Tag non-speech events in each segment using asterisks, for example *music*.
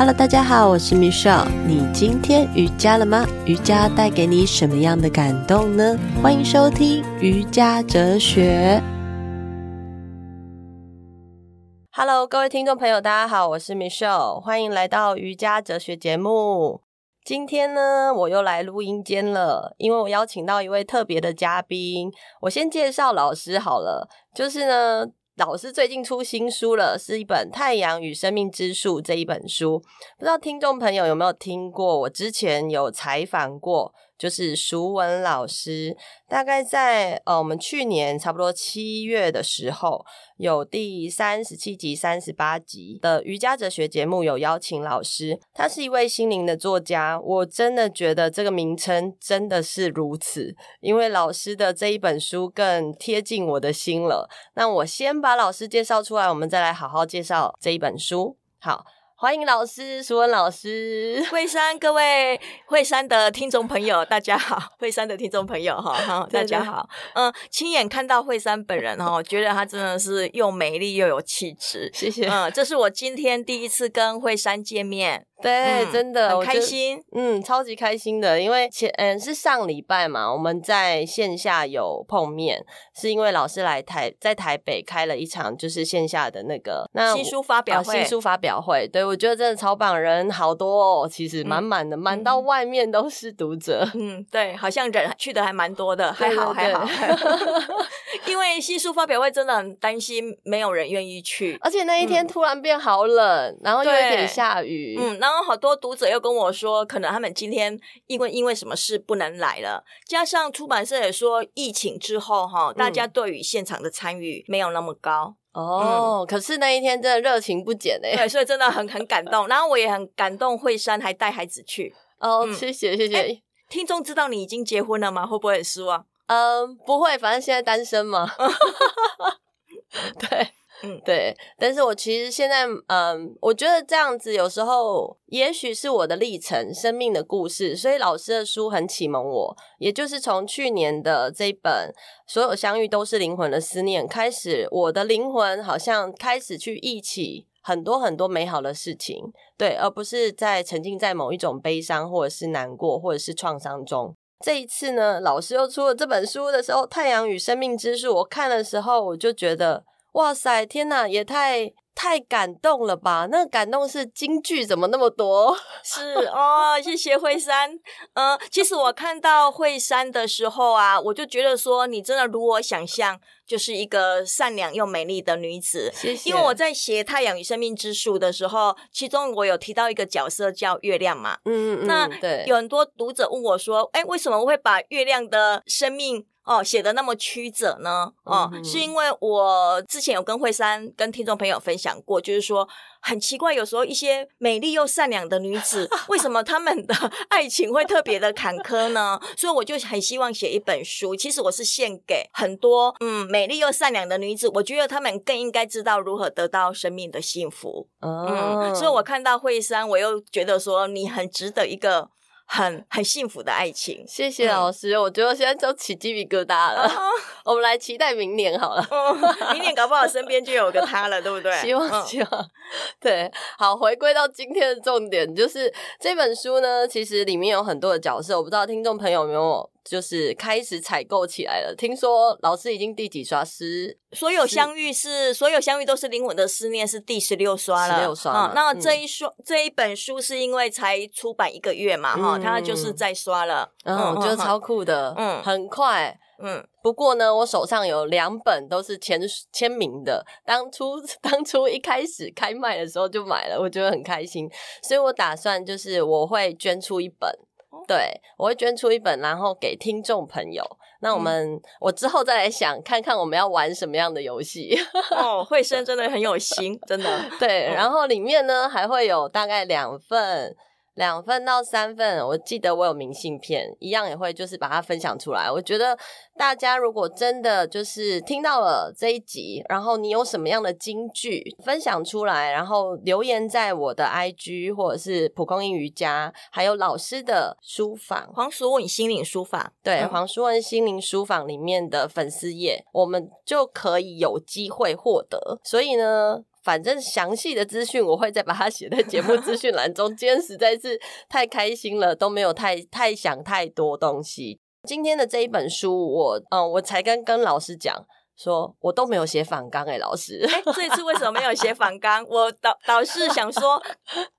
Hello，大家好，我是 Michelle。你今天瑜伽了吗？瑜伽带给你什么样的感动呢？欢迎收听瑜伽哲学。Hello，各位听众朋友，大家好，我是 Michelle，欢迎来到瑜伽哲学节目。今天呢，我又来录音间了，因为我邀请到一位特别的嘉宾。我先介绍老师好了，就是呢。老师最近出新书了，是一本《太阳与生命之树》这一本书，不知道听众朋友有没有听过？我之前有采访过。就是淑文老师，大概在呃，我们去年差不多七月的时候，有第三十七集、三十八集的瑜伽哲学节目，有邀请老师。他是一位心灵的作家，我真的觉得这个名称真的是如此，因为老师的这一本书更贴近我的心了。那我先把老师介绍出来，我们再来好好介绍这一本书。好。欢迎老师，舒文老师，惠山，各位惠山的听众朋友，大家好，惠山的听众朋友哈，哈，大家好，嗯，亲眼看到惠山本人哈，觉得她真的是又美丽又有气质，谢谢，嗯，这是我今天第一次跟惠山见面。对，嗯、真的很开心，嗯，超级开心的，因为前嗯是上礼拜嘛，我们在线下有碰面，是因为老师来台在台北开了一场就是线下的那个那新书发表会，啊、新书发表会，对，我觉得真的超棒，人好多哦，其实满满的，满、嗯、到外面都是读者，嗯，对，好像人去的还蛮多的，还好还好，*laughs* 因为新书发表会真的很担心没有人愿意去，而且那一天突然变好冷，嗯、然后又有点下雨，嗯，然后好多读者又跟我说，可能他们今天因为因为什么事不能来了，加上出版社也说疫情之后哈，大家对于现场的参与没有那么高、嗯、哦。可是那一天真的热情不减哎，对，所以真的很很感动。然后我也很感动，惠山还带孩子去哦，谢谢谢谢。听众知道你已经结婚了吗？会不会很失望？嗯，不会，反正现在单身嘛。*laughs* 对。对，但是我其实现在，嗯，我觉得这样子有时候，也许是我的历程、生命的故事，所以老师的书很启蒙我。也就是从去年的这一本《所有相遇都是灵魂的思念》开始，我的灵魂好像开始去忆起很多很多美好的事情，对，而不是在沉浸在某一种悲伤或者是难过或者是创伤中。这一次呢，老师又出了这本书的时候，《太阳与生命之树》，我看的时候，我就觉得。哇塞！天哪，也太太感动了吧？那感动是京剧怎么那么多？*laughs* 是哦，谢谢惠珊。嗯、呃，其实我看到惠珊的时候啊，我就觉得说，你真的如我想象，就是一个善良又美丽的女子。谢谢。因为我在写《太阳与生命之树》的时候，其中我有提到一个角色叫月亮嘛。嗯嗯嗯。那对，有很多读者问我说：“哎，为什么我会把月亮的生命？”哦，写的那么曲折呢？哦，嗯、是因为我之前有跟惠珊跟听众朋友分享过，就是说很奇怪，有时候一些美丽又善良的女子，为什么她们的 *laughs* 爱情会特别的坎坷呢？所以我就很希望写一本书，其实我是献给很多嗯美丽又善良的女子，我觉得她们更应该知道如何得到生命的幸福。哦、嗯，所以我看到惠珊，我又觉得说你很值得一个。很很幸福的爱情，谢谢老师。嗯、我觉得现在都起鸡皮疙瘩了。Uh. *laughs* 我们来期待明年好了，uh. 明年搞不好身边就有个他了，对不对？*laughs* 希望希望。对，好，回归到今天的重点，就是这本书呢，其实里面有很多的角色，我不知道听众朋友有没有。就是开始采购起来了。听说老师已经第几刷？十所有相遇是所有相遇都是灵魂的思念，是第十六刷了。十六刷。嗯，那这一刷、嗯、这一本书是因为才出版一个月嘛，哈、嗯，它就是在刷了。嗯，我觉得超酷的，嗯，很快，嗯。不过呢，我手上有两本都是签签名的。当初 *laughs* 当初一开始开卖的时候就买了，我觉得很开心，所以我打算就是我会捐出一本。对，我会捐出一本，然后给听众朋友。那我们，嗯、我之后再来想，看看我们要玩什么样的游戏。哦，*laughs* 慧生真的很有心，真的。对，然后里面呢还会有大概两份。两份到三份，我记得我有明信片，一样也会就是把它分享出来。我觉得大家如果真的就是听到了这一集，然后你有什么样的金句分享出来，然后留言在我的 IG 或者是蒲公英瑜伽，还有老师的书房黄淑文心灵书房，对，嗯、黄淑文心灵书房里面的粉丝页，我们就可以有机会获得。所以呢。反正详细的资讯我会再把它写在节目资讯栏中。今天实在是太开心了，都没有太太想太多东西。今天的这一本书我，嗯，我才跟跟老师讲。说我都没有写反纲哎，老师，哎，这一次为什么没有写反纲？我导导师想说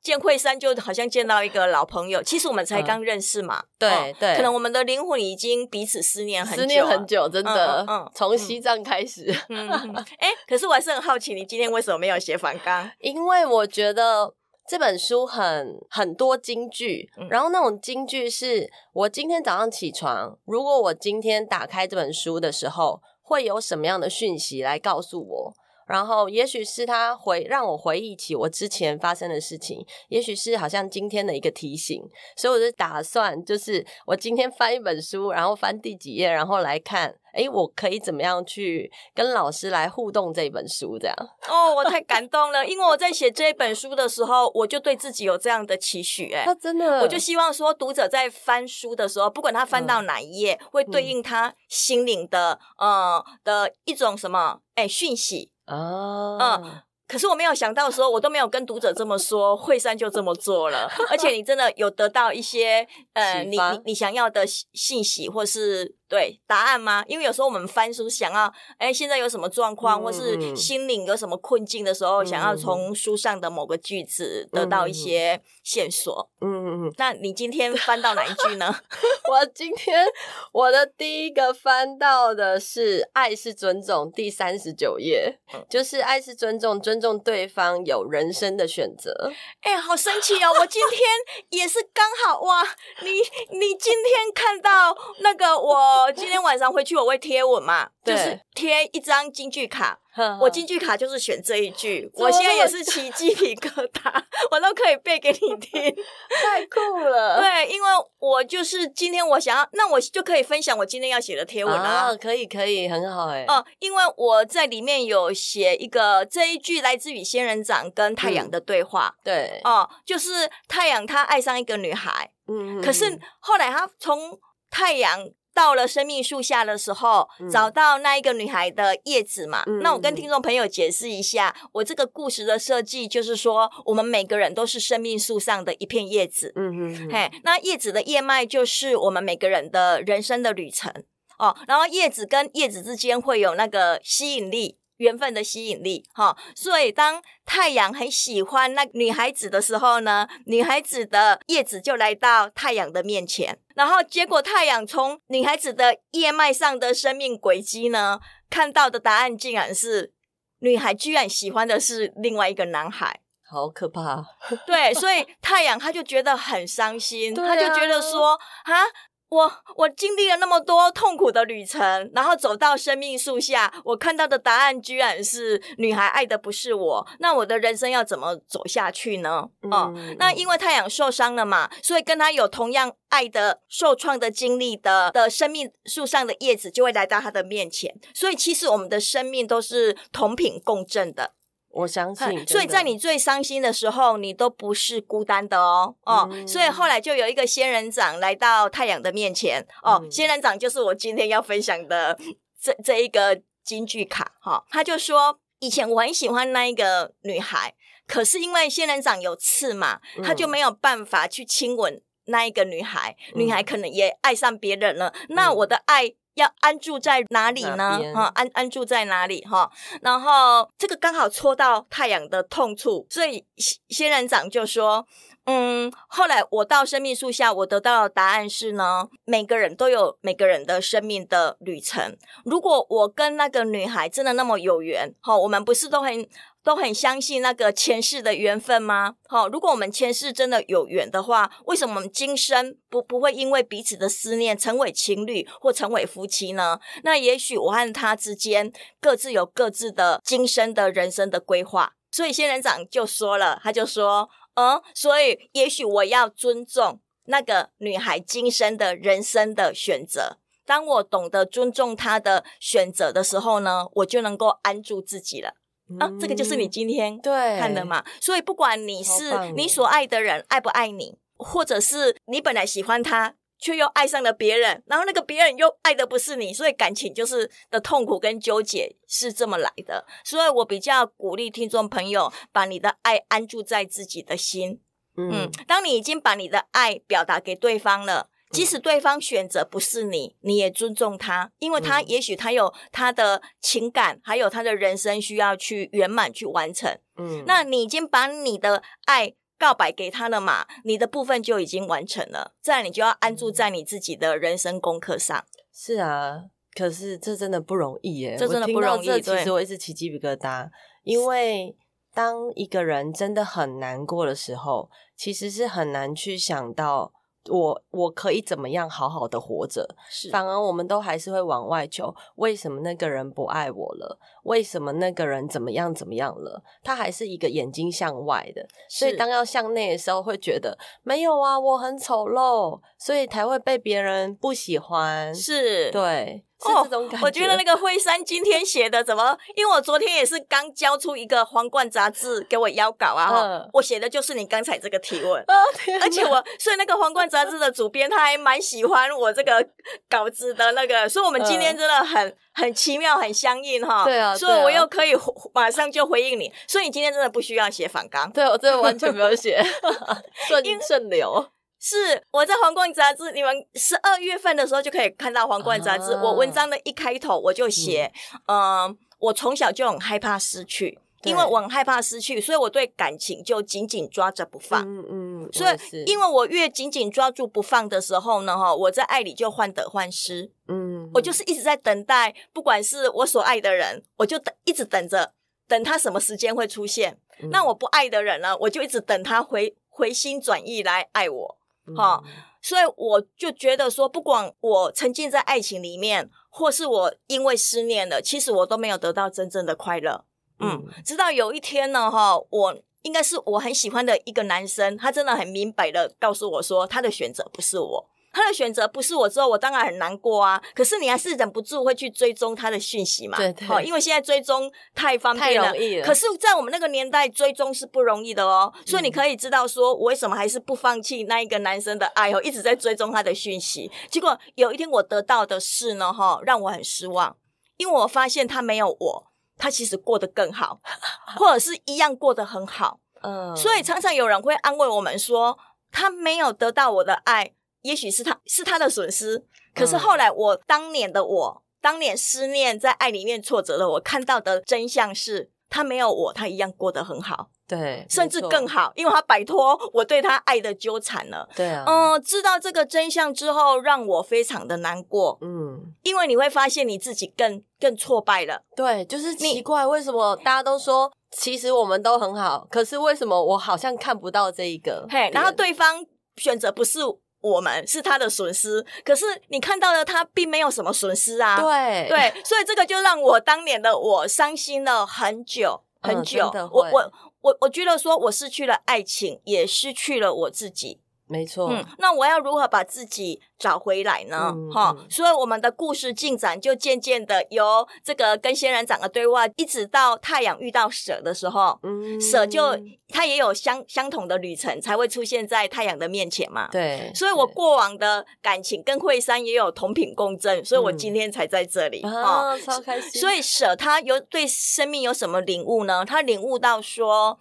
见惠山就好像见到一个老朋友，其实我们才刚认识嘛，对、嗯、对，可能我们的灵魂已经彼此思念很久，思念很久，真的，嗯，嗯从西藏开始，嗯，哎，可是我还是很好奇，你今天为什么没有写反纲？因为我觉得这本书很很多金句，然后那种金句是我今天早上起床，如果我今天打开这本书的时候。会有什么样的讯息来告诉我？然后，也许是他回让我回忆起我之前发生的事情，也许是好像今天的一个提醒。所以，我就打算，就是我今天翻一本书，然后翻第几页，然后来看。哎，我可以怎么样去跟老师来互动这本书？这样哦，我太感动了，因为我在写这本书的时候，我就对自己有这样的期许。哎，真的，我就希望说，读者在翻书的时候，不管他翻到哪一页，嗯、会对应他心灵的、嗯、呃的一种什么哎讯息啊，嗯。呃可是我没有想到说，我都没有跟读者这么说，惠山就这么做了，而且你真的有得到一些呃，你你你想要的信息或是对答案吗？因为有时候我们翻书想要，哎，现在有什么状况，嗯、或是心灵有什么困境的时候，嗯、想要从书上的某个句子得到一些线索。嗯嗯嗯。那你今天翻到哪一句呢？*laughs* 我今天我的第一个翻到的是《爱是尊重》第三十九页，就是“爱是尊重”尊。重对方有人生的选择，哎、欸，好神奇哦！我今天也是刚好哇，你你今天看到那个，我今天晚上回去我会贴文嘛，就是贴一张京剧卡。我京剧卡就是选这一句，我现在也是起鸡皮疙瘩，*laughs* 我都可以背给你听，太酷了。对，因为我就是今天我想要，那我就可以分享我今天要写的贴文啊，啊。可以，可以，很好哎。哦、呃，因为我在里面有写一个这一句来自于仙人掌跟太阳的对话。嗯、对，哦、呃，就是太阳他爱上一个女孩，嗯，可是后来他从太阳。到了生命树下的时候，嗯、找到那一个女孩的叶子嘛。嗯、那我跟听众朋友解释一下，我这个故事的设计就是说，我们每个人都是生命树上的一片叶子。嗯哼哼，嘿，那叶子的叶脉就是我们每个人的人生的旅程哦。然后叶子跟叶子之间会有那个吸引力。缘分的吸引力，哈，所以当太阳很喜欢那女孩子的时候呢，女孩子的叶子就来到太阳的面前，然后结果太阳从女孩子的叶脉上的生命轨迹呢，看到的答案竟然是女孩居然喜欢的是另外一个男孩，好可怕。对，所以太阳他就觉得很伤心，*laughs* 他就觉得说啊。我我经历了那么多痛苦的旅程，然后走到生命树下，我看到的答案居然是女孩爱的不是我，那我的人生要怎么走下去呢？嗯、哦，那因为太阳受伤了嘛，所以跟他有同样爱的受创的经历的的生命树上的叶子就会来到他的面前，所以其实我们的生命都是同频共振的。我相信，所以在你最伤心的时候，你都不是孤单的哦哦。嗯、所以后来就有一个仙人掌来到太阳的面前哦，嗯、仙人掌就是我今天要分享的这这一个金句卡哈、哦。他就说，以前我很喜欢那一个女孩，可是因为仙人掌有刺嘛，嗯、他就没有办法去亲吻那一个女孩，嗯、女孩可能也爱上别人了。嗯、那我的爱。要安住在哪里呢？哈，安安住在哪里？哈，然后这个刚好戳到太阳的痛处，所以仙人掌就说：“嗯，后来我到生命树下，我得到的答案是呢，每个人都有每个人的生命的旅程。如果我跟那个女孩真的那么有缘，哈，我们不是都很。”都很相信那个前世的缘分吗？好，如果我们前世真的有缘的话，为什么我们今生不不会因为彼此的思念成为情侣或成为夫妻呢？那也许我和他之间各自有各自的今生的人生的规划。所以仙人掌就说了，他就说，嗯，所以也许我要尊重那个女孩今生的人生的选择。当我懂得尊重她的选择的时候呢，我就能够安住自己了。啊，这个就是你今天看的嘛。所以不管你是你所爱的人爱不爱你，或者是你本来喜欢他，却又爱上了别人，然后那个别人又爱的不是你，所以感情就是的痛苦跟纠结是这么来的。所以我比较鼓励听众朋友，把你的爱安住在自己的心。嗯，嗯，当你已经把你的爱表达给对方了，即使对方选择不是你，你也尊重他，因为他也许他有他的情感，还有他的人生需要去圆满去完成。嗯，那你已经把你的爱。告白给他了嘛？你的部分就已经完成了，这样你就要安住在你自己的人生功课上。是啊，可是这真的不容易耶，这真的不容易。这其实我一直起鸡皮疙瘩，因为当一个人真的很难过的时候，其实是很难去想到。我我可以怎么样好好的活着？是，反而我们都还是会往外求。为什么那个人不爱我了？为什么那个人怎么样怎么样了？他还是一个眼睛向外的，所以当要向内的时候，会觉得没有啊，我很丑陋，所以才会被别人不喜欢。是，对。哦，我觉得那个惠山今天写的怎么？因为我昨天也是刚交出一个皇冠杂志给我邀稿啊，嗯、我写的就是你刚才这个提问，哦、而且我所以那个皇冠杂志的主编他还蛮喜欢我这个稿子的那个，所以我们今天真的很、嗯、很奇妙，很相应哈。对啊，所以我又可以马上就回应你，所以你今天真的不需要写反纲，对我真的完全没有写，*laughs* 顺顺流。是我在皇冠杂志，你们十二月份的时候就可以看到皇冠杂志。啊、我文章的一开头我就写，嗯、呃，我从小就很害怕失去，因为我很害怕失去，所以我对感情就紧紧抓着不放。嗯嗯，所以因为我越紧紧抓住不放的时候呢，哈，我在爱里就患得患失。嗯，我就是一直在等待，不管是我所爱的人，我就等一直等着，等他什么时间会出现。嗯、那我不爱的人呢，我就一直等他回回心转意来爱我。好，所以我就觉得说，不管我沉浸在爱情里面，或是我因为失恋了，其实我都没有得到真正的快乐。嗯，直到有一天呢，哈，我应该是我很喜欢的一个男生，他真的很明白的告诉我说，他的选择不是我。他的选择不是我之后，我当然很难过啊。可是你还是忍不住会去追踪他的讯息嘛？对对。好，因为现在追踪太方便了，太容易了。可是，在我们那个年代，追踪是不容易的哦。所以你可以知道说，我为什么还是不放弃那一个男生的爱哦，一直在追踪他的讯息。结果有一天我得到的是呢，哈，让我很失望，因为我发现他没有我，他其实过得更好，*laughs* 或者是一样过得很好。嗯。所以常常有人会安慰我们说，他没有得到我的爱。也许是他是他的损失，可是后来我当年的我，当年思念在爱里面挫折了我，看到的真相是，他没有我，他一样过得很好，对，甚至更好，因为他摆脱我对他爱的纠缠了。对啊，嗯，知道这个真相之后，让我非常的难过。嗯，因为你会发现你自己更更挫败了。对，就是奇怪，为什么大家都说其实我们都很好，可是为什么我好像看不到这一个？嘿，然后对方选择不是。我们是他的损失，可是你看到了他并没有什么损失啊。对对，所以这个就让我当年的我伤心了很久很久。嗯、我我我我觉得说，我失去了爱情，也失去了我自己。没错，嗯，那我要如何把自己找回来呢？哈、嗯，嗯、所以我们的故事进展就渐渐的由这个跟仙人掌的对话，一直到太阳遇到蛇的时候，嗯，蛇就它也有相相同的旅程，才会出现在太阳的面前嘛。对，所以我过往的感情跟惠山也有同频共振，所以我今天才在这里啊，超开心。所以蛇它有对生命有什么领悟呢？它领悟到说，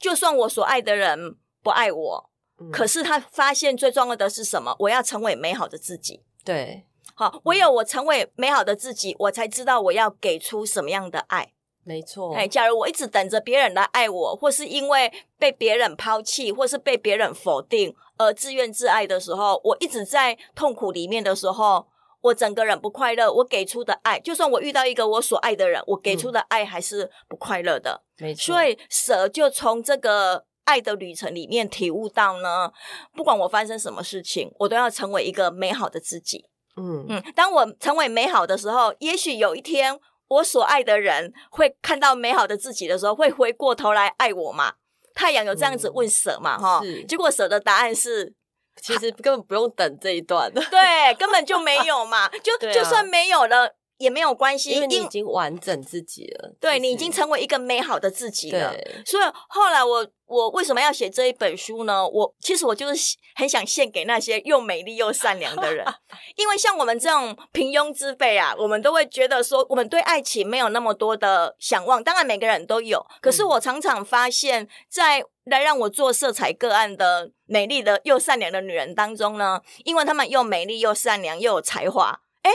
就算我所爱的人不爱我。可是他发现最重要的是什么？我要成为美好的自己。对，好，唯有我成为美好的自己，我才知道我要给出什么样的爱。没错。哎，假如我一直等着别人来爱我，或是因为被别人抛弃，或是被别人否定而自怨自艾的时候，我一直在痛苦里面的时候，我整个人不快乐。我给出的爱，就算我遇到一个我所爱的人，我给出的爱还是不快乐的。没错。所以蛇就从这个。爱的旅程里面体悟到呢，不管我发生什么事情，我都要成为一个美好的自己。嗯嗯，当我成为美好的时候，也许有一天我所爱的人会看到美好的自己的时候，会回过头来爱我嘛？太阳有这样子问蛇嘛？哈、嗯，结果蛇的答案是，其实根本不用等这一段，对，根本就没有嘛。就、*laughs* 啊、就算没有了。也没有关系，因为你已经完整自己了。对，你已经成为一个美好的自己了。所以后来我我为什么要写这一本书呢？我其实我就是很想献给那些又美丽又善良的人，*laughs* 因为像我们这种平庸之辈啊，我们都会觉得说，我们对爱情没有那么多的想望。当然每个人都有，可是我常常发现，在来让我做色彩个案的美丽的又善良的女人当中呢，因为她们又美丽又善良又有才华，诶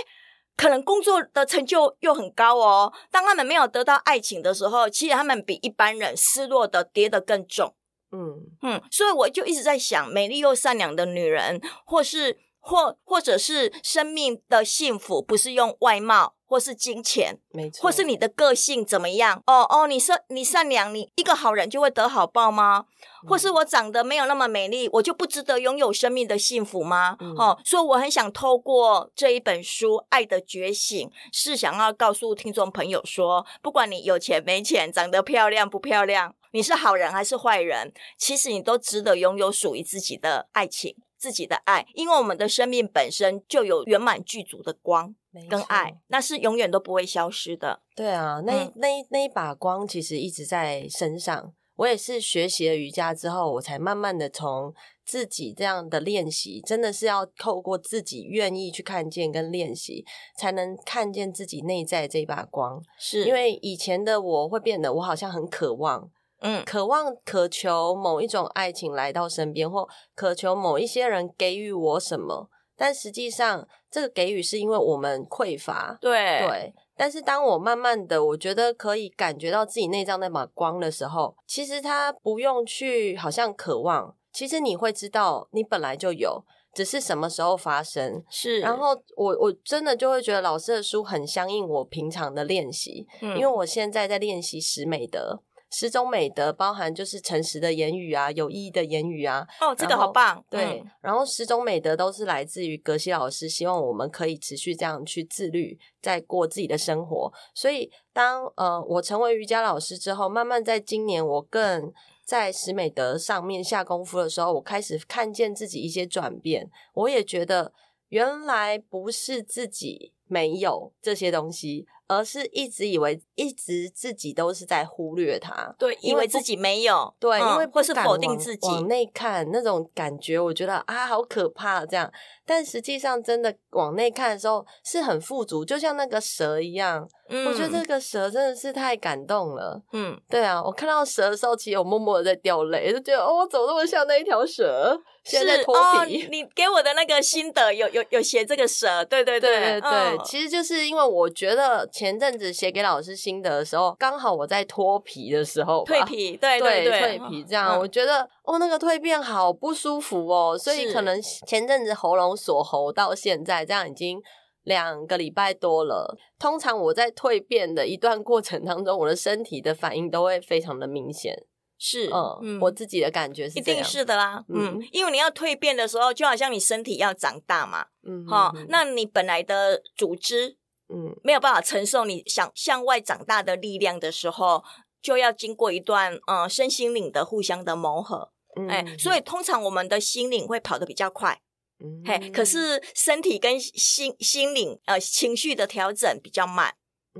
可能工作的成就又很高哦。当他们没有得到爱情的时候，其实他们比一般人失落的跌得更重。嗯嗯，所以我就一直在想，美丽又善良的女人，或是或或者是生命的幸福，不是用外貌。或是金钱，没错，或是你的个性怎么样？哦哦，你善你善良，你一个好人就会得好报吗？嗯、或是我长得没有那么美丽，我就不值得拥有生命的幸福吗？嗯、哦，所以我很想透过这一本书《爱的觉醒》，是想要告诉听众朋友说，不管你有钱没钱，长得漂亮不漂亮，你是好人还是坏人，其实你都值得拥有属于自己的爱情。自己的爱，因为我们的生命本身就有圆满具足的光跟爱，那是永远都不会消失的。对啊，那、嗯、那那一把光其实一直在身上。我也是学习了瑜伽之后，我才慢慢的从自己这样的练习，真的是要透过自己愿意去看见跟练习，才能看见自己内在这一把光。是因为以前的我会变得，我好像很渴望。嗯，渴望、渴求某一种爱情来到身边，或渴求某一些人给予我什么，但实际上，这个给予是因为我们匮乏。对对。但是当我慢慢的，我觉得可以感觉到自己内脏那把光的时候，其实他不用去好像渴望，其实你会知道你本来就有，只是什么时候发生。是。然后我我真的就会觉得老师的书很相应我平常的练习，嗯，因为我现在在练习十美德。十种美德包含就是诚实的言语啊，有意义的言语啊。哦，这个好棒。对，嗯、然后十种美德都是来自于格西老师，希望我们可以持续这样去自律，在过自己的生活。所以当呃我成为瑜伽老师之后，慢慢在今年我更在十美德上面下功夫的时候，我开始看见自己一些转变。我也觉得原来不是自己没有这些东西。而是一直以为，一直自己都是在忽略它，对，因为自己没有，对，嗯、因为或是否定自己，往内看那种感觉，我觉得啊，好可怕这样。但实际上，真的往内看的时候，是很富足，就像那个蛇一样。嗯，我觉得这个蛇真的是太感动了。嗯，对啊，我看到蛇的时候，其实我默默的在掉泪，就觉得哦，我怎么那么像那一条蛇？现在脱皮。哦，你给我的那个心得有有有写这个蛇，对对对对对，其实就是因为我觉得前阵子写给老师心得的时候，刚好我在脱皮的时候，蜕皮，对对对，蜕皮这样，我觉得哦，那个蜕变好不舒服哦，所以可能前阵子喉咙。锁喉到现在，这样已经两个礼拜多了。通常我在蜕变的一段过程当中，我的身体的反应都会非常的明显。是，嗯，嗯，我自己的感觉是，一定是的啦。嗯，嗯，因为你要蜕变的时候，就好像你身体要长大嘛。嗯，好，哦，那你本来的组织，嗯，没有办法承受你想向外长大的力量的时候，就要经过一段嗯身心灵的互相的磨合。嗯，哎，所以通常我们的心灵会跑得比较快。嘿，嗯、可是身体跟心心灵呃情绪的调整比较慢，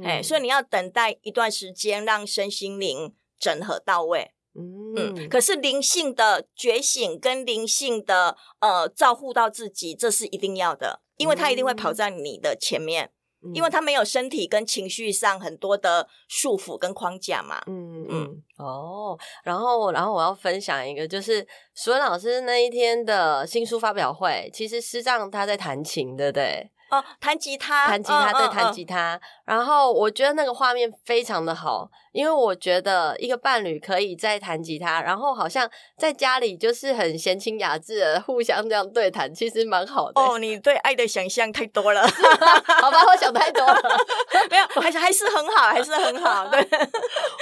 哎、嗯，所以你要等待一段时间，让身心灵整合到位。嗯，嗯，可是灵性的觉醒跟灵性的呃照顾到自己，这是一定要的，因为他一定会跑在你的前面。因为他没有身体跟情绪上很多的束缚跟框架嘛。嗯嗯哦，然后然后我要分享一个，就是淑雯老师那一天的新书发表会，其实师丈他在弹琴，对不对？哦，弹吉他，弹吉他，对，弹吉他。然后我觉得那个画面非常的好，因为我觉得一个伴侣可以在弹吉他，然后好像在家里就是很闲情雅致的互相这样对谈，其实蛮好的。哦，你对爱的想象太多了，*laughs* 好吧，我想太多了，*laughs* 没有，还是还是很好，还是很好。对，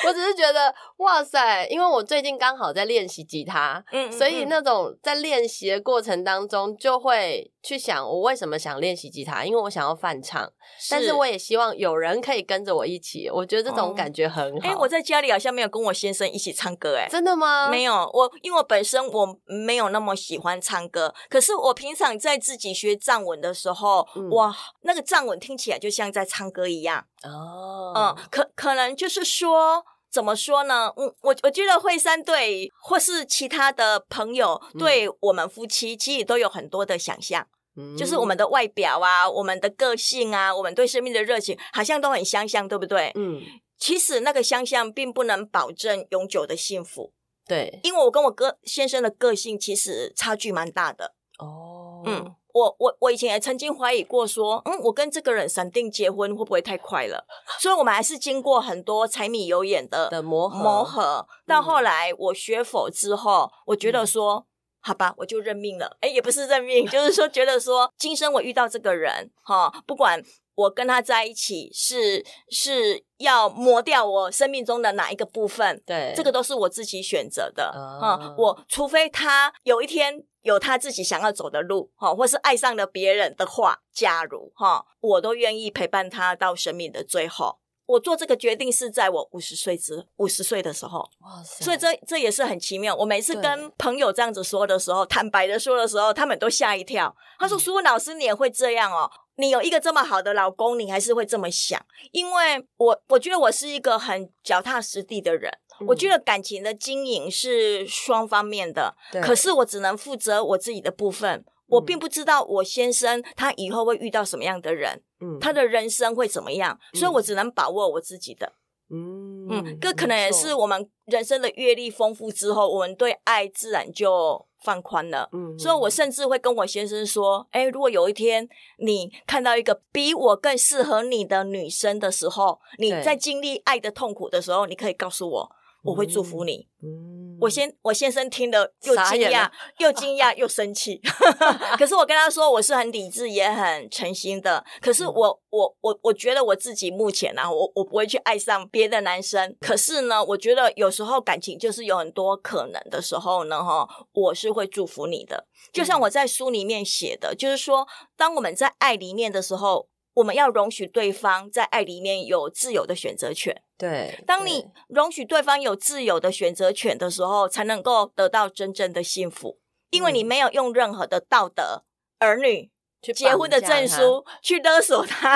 我只是觉得哇塞，因为我最近刚好在练习吉他，嗯，所以那种在练习的过程当中，就会去想我为什么想练习吉他。因为我想要翻唱，但是我也希望有人可以跟着我一起。我觉得这种感觉很好。哎、欸，我在家里好像没有跟我先生一起唱歌、欸，哎，真的吗？没有，我因为我本身我没有那么喜欢唱歌，可是我平常在自己学藏文的时候，嗯、哇，那个藏文听起来就像在唱歌一样。哦，嗯，可可能就是说。怎么说呢？嗯，我我觉得惠山对或是其他的朋友对我们夫妻，其实都有很多的想象，嗯，就是我们的外表啊，我们的个性啊，我们对生命的热情，好像都很相像，对不对？嗯，其实那个相像并不能保证永久的幸福，对，因为我跟我哥先生的个性其实差距蛮大的。哦，嗯。我我我以前也曾经怀疑过，说，嗯，我跟这个人闪定结婚会不会太快了？*laughs* 所以我们还是经过很多柴米油盐的的磨合磨合。到后来我学佛之后，我觉得说，嗯、好吧，我就认命了。哎，也不是认命，就是说觉得说，今生我遇到这个人，哈，不管我跟他在一起是是要磨掉我生命中的哪一个部分，对，这个都是我自己选择的。啊、嗯，我除非他有一天。有他自己想要走的路，哈，或是爱上了别人的话，假如哈，我都愿意陪伴他到生命的最后。我做这个决定是在我五十岁之五十岁的时候，哇塞！所以这这也是很奇妙。我每次跟朋友这样子说的时候，坦白的说的时候，他们都吓一跳。他说：“苏文老师，你也会这样哦？你有一个这么好的老公，你还是会这么想？”因为我我觉得我是一个很脚踏实地的人。我觉得感情的经营是双方面的，可是我只能负责我自己的部分。我并不知道我先生他以后会遇到什么样的人，嗯，他的人生会怎么样，所以我只能把握我自己的。嗯嗯，这可能也是我们人生的阅历丰富之后，我们对爱自然就放宽了。嗯，所以我甚至会跟我先生说：“哎，如果有一天你看到一个比我更适合你的女生的时候，你在经历爱的痛苦的时候，你可以告诉我。”我会祝福你。嗯，我先我先生听了又惊讶，又惊讶又生气。*laughs* 可是我跟他说，我是很理智也很诚心的。可是我、嗯、我我我觉得我自己目前呢、啊，我我不会去爱上别的男生。可是呢，我觉得有时候感情就是有很多可能的时候呢，哈，我是会祝福你的。就像我在书里面写的，就是说，当我们在爱里面的时候。我们要容许对方在爱里面有自由的选择权。对，当你容许对方有自由的选择权的时候，才能够得到真正的幸福。因为你没有用任何的道德、儿女、结婚的证书去勒索他，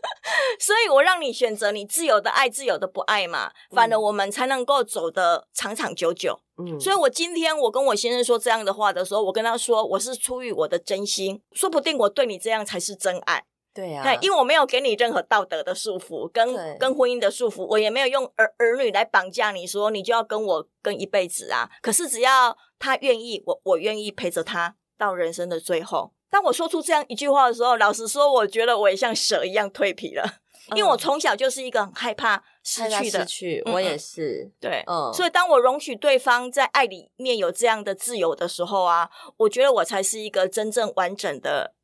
*laughs* 所以我让你选择你自由的爱，自由的不爱嘛。反而我们才能够走得长长久久。嗯，所以我今天我跟我先生说这样的话的时候，我跟他说我是出于我的真心，说不定我对你这样才是真爱。对呀、啊，因为我没有给你任何道德的束缚，跟跟婚姻的束缚，我也没有用儿儿女来绑架你，说你就要跟我跟一辈子啊。可是只要他愿意，我我愿意陪着他到人生的最后。当我说出这样一句话的时候，老实说，我觉得我也像蛇一样蜕皮了，嗯、因为我从小就是一个很害怕失去的。失去，我也是。嗯、对，嗯。所以当我容许对方在爱里面有这样的自由的时候啊，我觉得我才是一个真正完整的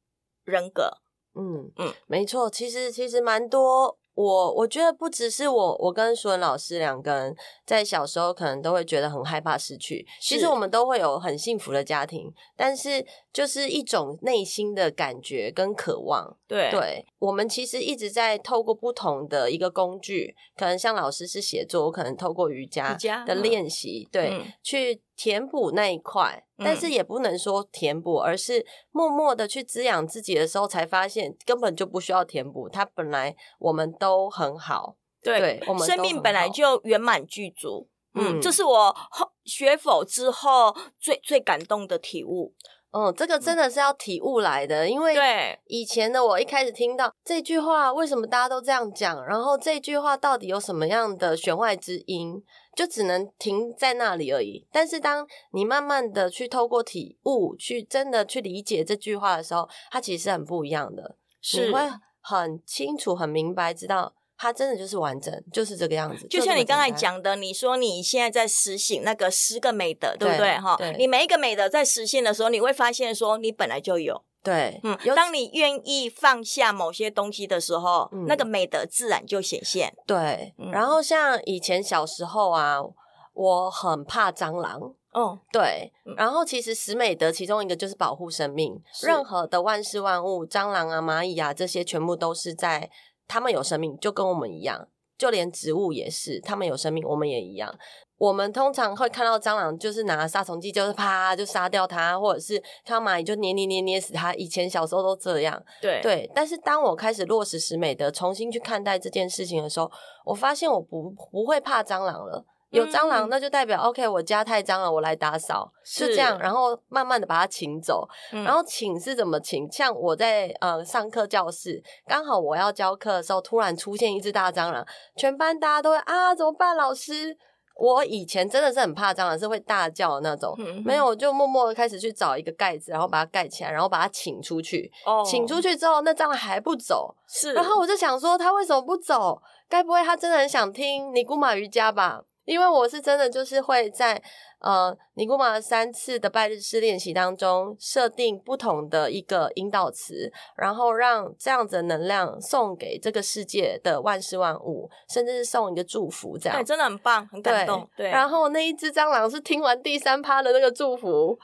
人格。嗯嗯，没错，其实其实蛮多。我我觉得不只是我，我跟舒文老师两个人在小时候可能都会觉得很害怕失去。其实我们都会有很幸福的家庭，但是就是一种内心的感觉跟渴望。对对，我们其实一直在透过不同的一个工具，可能像老师是写作，我可能透过瑜伽的练习，对，嗯、去填补那一块。但是也不能说填补，而是默默的去滋养自己的时候，才发现根本就不需要填补。它本来我们都很好，对，对我们生命本来就圆满具足。嗯，这是我学否之后最最感动的体悟。嗯，这个真的是要体悟来的，因为对以前的我一开始听到这句话，为什么大家都这样讲？然后这句话到底有什么样的弦外之音？就只能停在那里而已。但是当你慢慢的去透过体悟，去真的去理解这句话的时候，它其实是很不一样的。是你会很清楚、很明白，知道它真的就是完整，就是这个样子。就像你刚才讲的，你说你现在在实行那个十个美德，对不对？哈，你每一个美德在实现的时候，你会发现说你本来就有。对，嗯，当你愿意放下某些东西的时候，嗯、那个美德自然就显现。对，嗯、然后像以前小时候啊，我很怕蟑螂。哦，对，然后其实十美德其中一个就是保护生命，任何的万事万物，蟑螂啊、蚂蚁啊这些，全部都是在他们有生命，就跟我们一样。就连植物也是，他们有生命，我们也一样。我们通常会看到蟑螂，就是拿杀虫剂，就是啪就杀掉它，或者是看到蚂蚁就捏捏捏捏死它。以前小时候都这样，对对。但是当我开始落实实美德，重新去看待这件事情的时候，我发现我不不会怕蟑螂了。有蟑螂，那就代表、嗯、OK，我家太脏了，我来打扫，是这样。然后慢慢的把它请走。嗯、然后请是怎么请？像我在呃上课教室，刚好我要教课的时候，突然出现一只大蟑螂，全班大家都会啊，怎么办？老师，我以前真的是很怕蟑螂，是会大叫的那种。嗯、没有，我就默默的开始去找一个盖子，然后把它盖起来，然后把它请出去。哦，请出去之后，那蟑螂还不走。是。然后我就想说，它为什么不走？该不会它真的很想听尼姑玛瑜伽吧？因为我是真的就是会在呃尼古玛三次的拜日式练习当中设定不同的一个引导词，然后让这样子的能量送给这个世界的万事万物，甚至是送一个祝福，这样对，真的很棒，很感动。对，对然后那一只蟑螂是听完第三趴的那个祝福。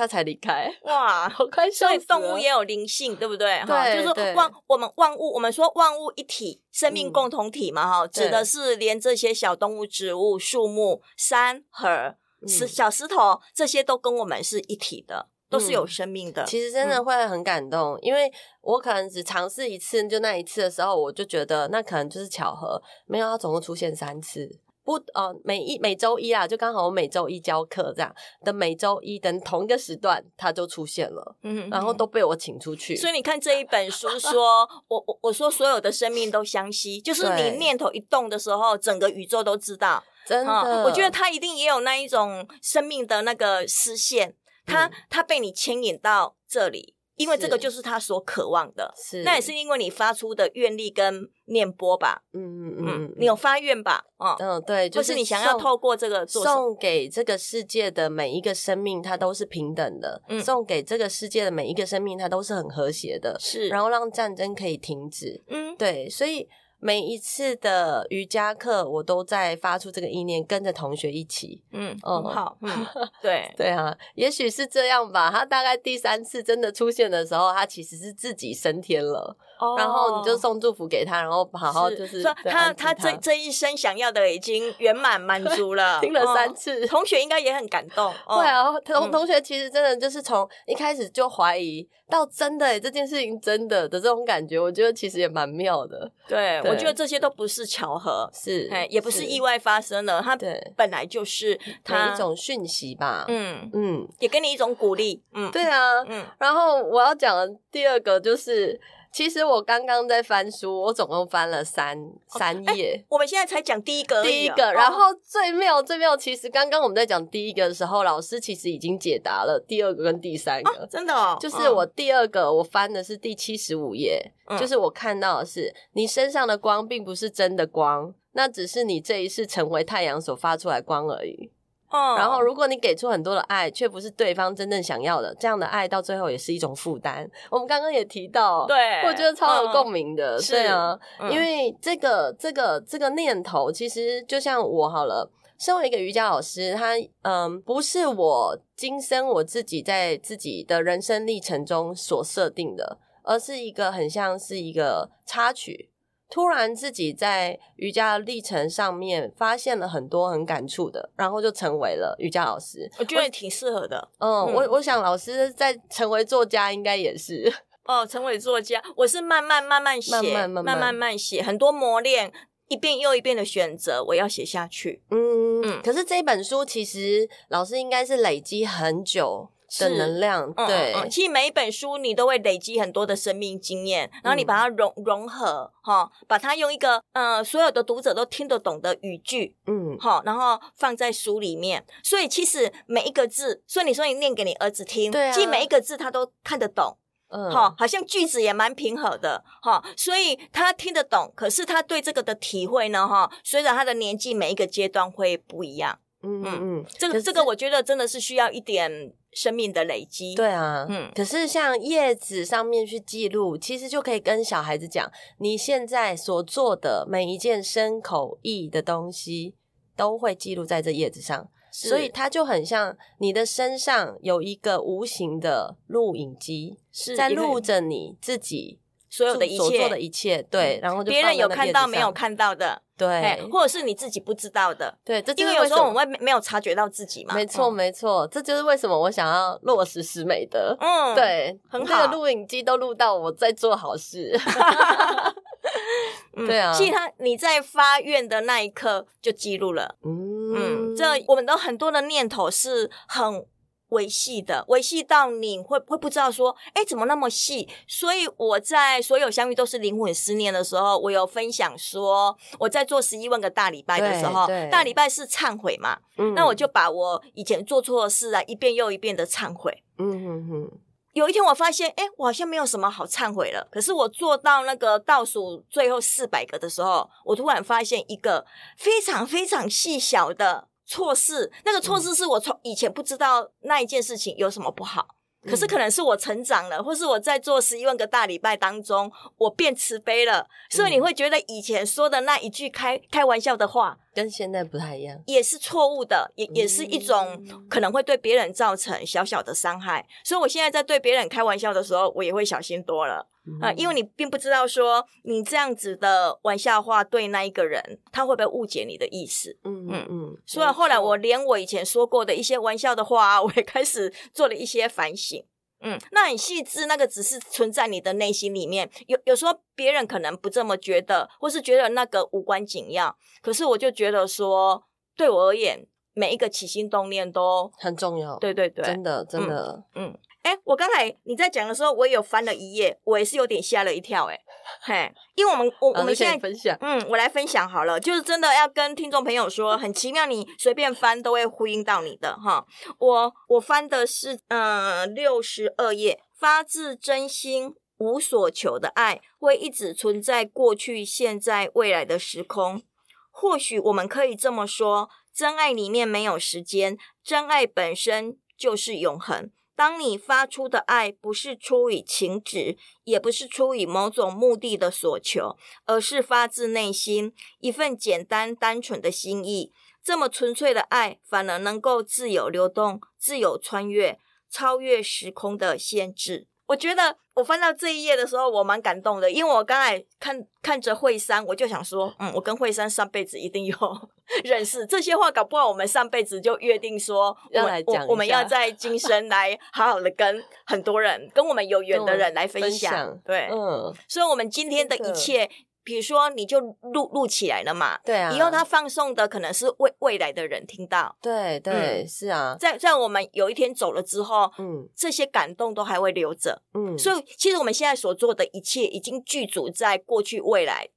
他才离开哇，*laughs* 好开心！所以动物也有灵性，对不对？哈，就是说万我们万物，我们说万物一体，生命共同体嘛，哈，指的是连这些小动物、植物、树木、山河、石小石头，这些都跟我们是一体的，都是有生命的。其实真的会很感动，因为我可能只尝试一次，就那一次的时候，我就觉得那可能就是巧合，没有，它总共出现三次。不，呃，每一每周一啊，就刚好我每周一教课这样的每周一等同一个时段，他就出现了，嗯哼，然后都被我请出去。所以你看这一本书 *laughs* 说，我我我说所有的生命都相吸，就是你念头一动的时候，整个宇宙都知道。真的，嗯，我觉得他一定也有那一种生命的那个丝线，他他被你牵引到这里。因为这个就是他所渴望的，是那也是因为你发出的愿力跟念波吧，嗯嗯嗯，嗯你有发愿吧？哦、嗯，对，就是、是你想要透过这个做送给这个世界的每一个生命，它都是平等的；嗯、送给这个世界的每一个生命，它都是很和谐的，是，然后让战争可以停止。嗯，对，所以。每一次的瑜伽课，我都在发出这个意念，跟着同学一起。嗯，很好。嗯，*laughs* 对对啊，也许是这样吧。他大概第三次真的出现的时候，他其实是自己升天了。哦，*laughs* 然后你就送祝福给他，然后好好就是说他他这这一生想要的已经圆满 *laughs* 满足了。听了三次，同学应该也很感动。对啊，同同学其实真的就是从一开始就怀疑到真的诶，这件事情真的的这种感觉，我觉得其实也蛮妙的。对。我觉得这些都不是巧合，是，哎，也不是意外发生的，它本来就是它一种讯息吧，嗯嗯，也给你一种鼓励，嗯，对啊，嗯，然后我要讲的第二个就是。其实我刚刚在翻书，我总共翻了三三页。我们现在才讲第一个，第一个，然后最妙最妙，其实刚刚我们在讲第一个的时候，老师其实已经解答了第二个跟第三个。真的哦，就是我第二个我翻的是第七十五页，就是我看到的是你身上的光并不是真的光，那只是你这一世成为太阳所发出来光而已。嗯，然后如果你给出很多的爱，却不是对方真正想要的，这样的爱到最后也是一种负担。我们刚刚也提到，对，我觉得超有共鸣的，嗯、对啊，嗯、因为这个这个这个念头，其实就像我好了，身为一个瑜伽老师，他嗯，不是我今生我自己在自己的人生历程中所设定的，而是一个很像是一个插曲。突然自己在瑜伽的历程上面发现了很多很感触的，然后就成为了瑜伽老师。我觉得挺适合的。嗯，嗯我我想老师在成为作家应该也是。*laughs* 哦，成为作家，我是慢慢慢慢写，慢慢慢慢慢慢慢写，很多磨练，一遍又一遍的选择，我要写下去。嗯嗯。可是这本书其实老师应该是累积很久。的能量，是对、嗯嗯，其实每一本书你都会累积很多的生命经验，然后你把它融融合，哈，把它用一个呃所有的读者都听得懂的语句，嗯，好，然后放在书里面。所以其实每一个字，所以你说你念给你儿子听，对啊，其实每一个字他都看得懂，嗯，好，好像句子也蛮平和的，哈，所以他听得懂。可是他对这个的体会呢，哈，随着他的年纪每一个阶段会不一样，嗯嗯嗯，这个这个我觉得真的是需要一点。生命的累积，对啊，嗯，可是像叶子上面去记录，其实就可以跟小孩子讲，你现在所做的每一件身口意的东西，都会记录在这叶子上，是所以它就很像你的身上有一个无形的录影机，是在录着你自己所有的一切，所做的一切，对，然后就别人有看到没有看到的。对，或者是你自己不知道的，对，这因为有时候我们会没有察觉到自己嘛。没错，没错，这就是为什么我想要落实十美德。嗯，对，很好，这个录影机都录到我在做好事。*laughs* 对啊，其实他你在发愿的那一刻就记录了。嗯嗯，这我们的很多的念头是很。维系的，维系到你会会不知道说，哎，怎么那么细？所以我在所有相遇都是灵魂思念的时候，我有分享说，我在做十一万个大礼拜的时候，大礼拜是忏悔嘛，嗯，那我就把我以前做错的事啊，一遍又一遍的忏悔。嗯哼哼。有一天我发现，哎，我好像没有什么好忏悔了。可是我做到那个倒数最后四百个的时候，我突然发现一个非常非常细小的。错事，那个错事是我从以前不知道那一件事情有什么不好，可是可能是我成长了，或是我在做十一万个大礼拜当中，我变慈悲了，所以你会觉得以前说的那一句开开玩笑的话。跟现在不太一样，也是错误的，也也是一种可能会对别人造成小小的伤害。所以我现在在对别人开玩笑的时候，我也会小心多了啊、嗯，因为你并不知道说你这样子的玩笑话对那一个人，他会不会误解你的意思？嗯嗯嗯。所以后来我连我以前说过的一些玩笑的话，*laughs* 我也开始做了一些反省。嗯，那很细致，那个只是存在你的内心里面。有有时候别人可能不这么觉得，或是觉得那个无关紧要。可是我就觉得说，对我而言，每一个起心动念都很重要。对对对，真的真的，嗯。嗯哎，我刚才你在讲的时候，我也有翻了一页，我也是有点吓了一跳。哎，嘿，因为我们我我们现在分享，嗯，我来分享好了，就是真的要跟听众朋友说，很奇妙，你随便翻都会呼应到你的哈。我我翻的是嗯六十二页，发自真心无所求的爱会一直存在过去、现在、未来的时空。或许我们可以这么说，真爱里面没有时间，真爱本身就是永恒。当你发出的爱不是出于情执，也不是出于某种目的的所求，而是发自内心一份简单单纯的心意，这么纯粹的爱，反而能够自由流动、自由穿越、超越时空的限制。我觉得我翻到这一页的时候，我蛮感动的，因为我刚才看看着惠山，我就想说，嗯，我跟惠山上辈子一定有 *laughs* 认识。这些话搞不好我们上辈子就约定说，要来讲，我们要在今生来好好的跟很多人，跟我们有缘的人来分享。分享对，嗯，所以我们今天的一切。比如说，你就录录起来了嘛？对啊。以后他放送的可能是未未来的人听到。对对、嗯，是啊。在在我们有一天走了之后，嗯，这些感动都还会留着。嗯，所以其实我们现在所做的一切，已经具足在过去、未来、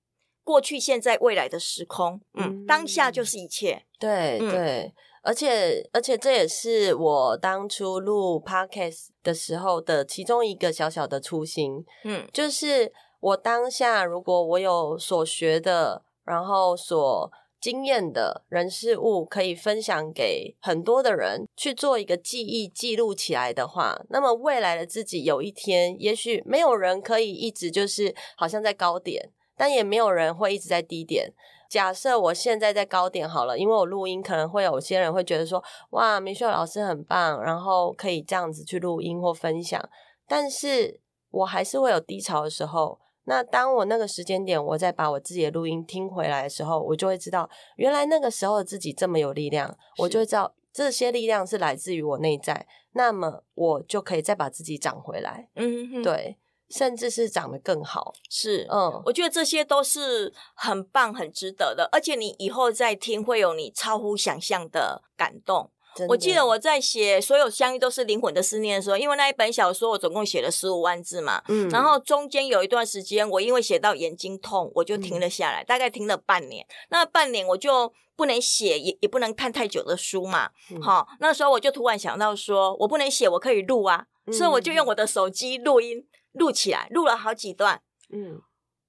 过去、现在、未来的时空。嗯，当下就是一切。对对，而且而且这也是我当初录 Podcast 的时候的其中一个小小的初心。嗯，就是。我当下，如果我有所学的，然后所经验的人事物，可以分享给很多的人去做一个记忆记录起来的话，那么未来的自己有一天，也许没有人可以一直就是好像在高点，但也没有人会一直在低点。假设我现在在高点好了，因为我录音，可能会有些人会觉得说，哇明秀老师很棒，然后可以这样子去录音或分享，但是我还是会有低潮的时候。那当我那个时间点，我再把我自己的录音听回来的时候，我就会知道，原来那个时候的自己这么有力量，我就会知道这些力量是来自于我内在，那么我就可以再把自己长回来。嗯哼，对，甚至是长得更好。是，嗯，我觉得这些都是很棒、很值得的，而且你以后再听，会有你超乎想象的感动。我记得我在写所有相遇都是灵魂的思念的时候，因为那一本小说我总共写了十五万字嘛，嗯，然后中间有一段时间我因为写到眼睛痛，我就停了下来，嗯，大概停了半年。那半年我就不能写，也也不能看太久的书嘛，好，嗯，那时候我就突然想到说，我不能写，我可以录啊，嗯，所以我就用我的手机录音录起来，录了好几段，嗯。